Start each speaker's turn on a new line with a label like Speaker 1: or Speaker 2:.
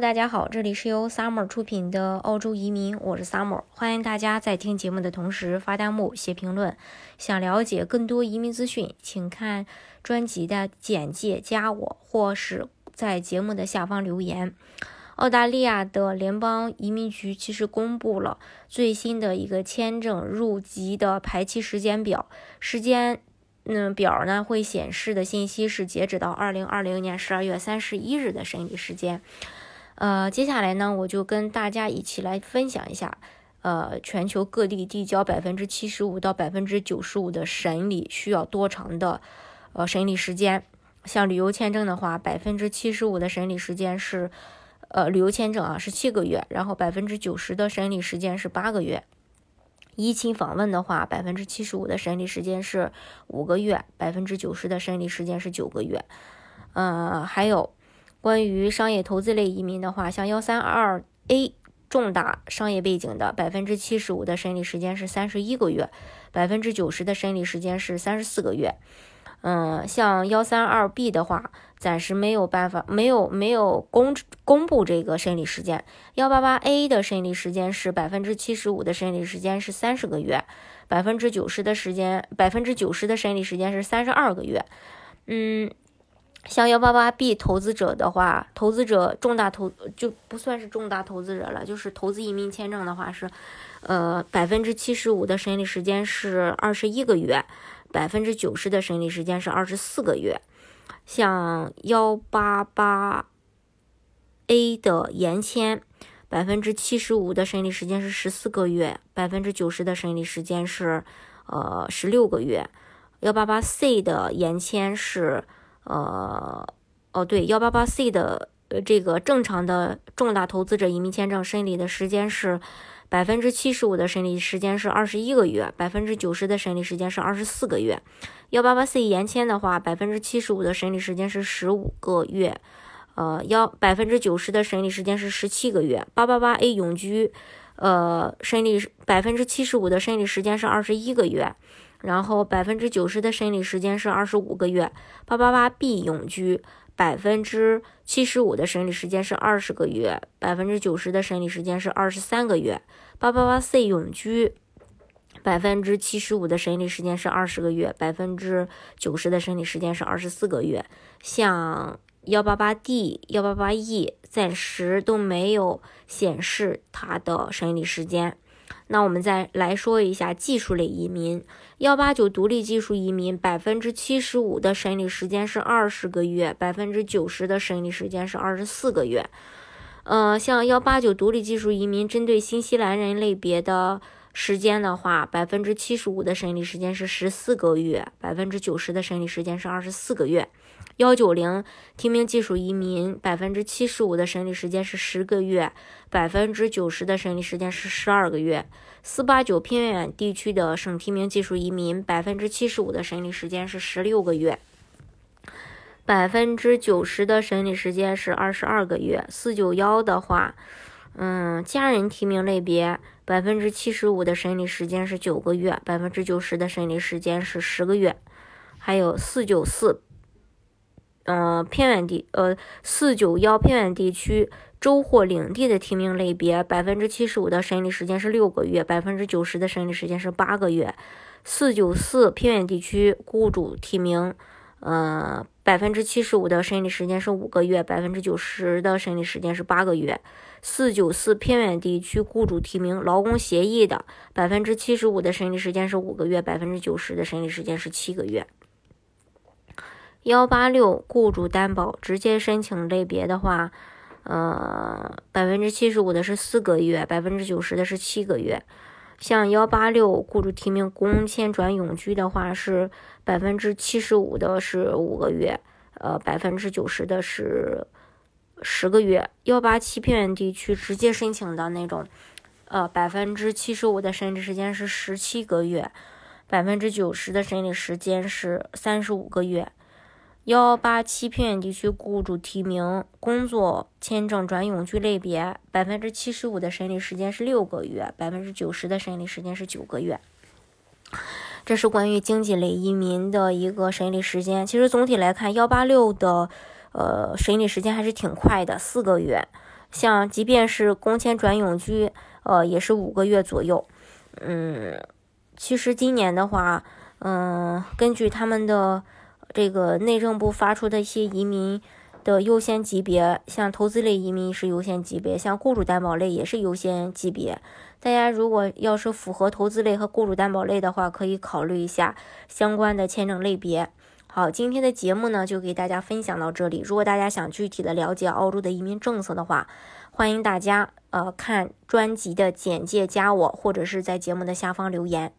Speaker 1: 大家好，这里是由 Summer 出品的澳洲移民，我是 Summer，欢迎大家在听节目的同时发弹幕、写评论。想了解更多移民资讯，请看专辑的简介，加我，或是在节目的下方留言。澳大利亚的联邦移民局其实公布了最新的一个签证入籍的排期时间表，时间嗯表呢会显示的信息是截止到二零二零年十二月三十一日的审理时间。呃，接下来呢，我就跟大家一起来分享一下，呃，全球各地递交百分之七十五到百分之九十五的审理需要多长的，呃，审理时间。像旅游签证的话，百分之七十五的审理时间是，呃，旅游签证啊是七个月，然后百分之九十的审理时间是八个月。疫情访问的话，百分之七十五的审理时间是五个月，百分之九十的审理时间是九个月。呃，还有。关于商业投资类移民的话，像幺三二 A 重大商业背景的，百分之七十五的审理时间是三十一个月，百分之九十的审理时间是三十四个月。嗯，像幺三二 B 的话，暂时没有办法，没有没有公公布这个审理时间。幺八八 A 的审理时间是百分之七十五的审理时间是三十个月，百分之九十的时间，百分之九十的审理时间是三十二个月。嗯。像幺八八 B 投资者的话，投资者重大投就不算是重大投资者了，就是投资移民签证的话是，呃，百分之七十五的审理时间是二十一个月，百分之九十的审理时间是二十四个月。像幺八八 A 的延签，百分之七十五的审理时间是十四个月，百分之九十的审理时间是呃十六个月。幺八八 C 的延签是。呃，哦，对，幺八八 C 的呃这个正常的重大投资者移民签证审理的时间是百分之七十五的审理时间是二十一个月，百分之九十的审理时间是二十四个月。幺八八 C 延签的话，百分之七十五的审理时间是十五个月，呃，幺百分之九十的审理时间是十七个月。八八八 A 永居，呃，审理百分之七十五的审理时间是二十一个月。然后百分之九十的审理时间是二十五个月，八八八 B 永居百分之七十五的审理时间是二十个月，百分之九十的审理时间是二十三个月，八八八 C 永居百分之七十五的审理时间是二十个月，百分之九十的审理时间是二十四个月。像幺八八 D、幺八八 E 暂时都没有显示它的审理时间。那我们再来说一下技术类移民，幺八九独立技术移民，百分之七十五的审理时间是二十个月，百分之九十的审理时间是二十四个月。呃，像幺八九独立技术移民，针对新西兰人类别的时间的话，百分之七十五的审理时间是十四个月，百分之九十的审理时间是二十四个月。幺九零提名技术移民，百分之七十五的审理时间是十个月，百分之九十的审理时间是十二个月。四八九偏远地区的省提名技术移民，百分之七十五的审理时间是十六个月，百分之九十的审理时间是二十二个月。四九幺的话，嗯，家人提名类别，百分之七十五的审理时间是九个月，百分之九十的审理时间是十个月。还有四九四。嗯，偏远地呃四九幺偏远地区州或领地的提名类别，百分之七十五的审理时间是六个月，百分之九十的审理时间是八个月。四九四偏远地区雇主提名，呃，百分之七十五的审理时间是五个月，百分之九十的审理时间是八个月。四九四偏远地区雇主提名劳工协议的，百分之七十五的审理时间是五个月，百分之九十的审理时间是七个月。幺八六雇主担保直接申请类别的话，呃，百分之七十五的是四个月，百分之九十的是七个月。像幺八六雇主提名工签转永居的话，是百分之七十五的是五个月，呃，百分之九十的是十个月。幺八七偏远地区直接申请的那种，呃，百分之七十五的审理时间是十七个月，百分之九十的审理时间是三十五个月。幺八七偏远地区雇主提名工作签证转永居类别，百分之七十五的审理时间是六个月，百分之九十的审理时间是九个月。这是关于经济类移民的一个审理时间。其实总体来看，幺八六的呃审理时间还是挺快的，四个月。像即便是工签转永居，呃，也是五个月左右。嗯，其实今年的话，嗯，根据他们的这个内政部发出的一些移民的优先级别，像投资类移民是优先级别，像雇主担保类也是优先级别。大家如果要是符合投资类和雇主担保类的话，可以考虑一下相关的签证类别。好，今天的节目呢就给大家分享到这里。如果大家想具体的了解澳洲的移民政策的话，欢迎大家呃看专辑的简介加我，或者是在节目的下方留言。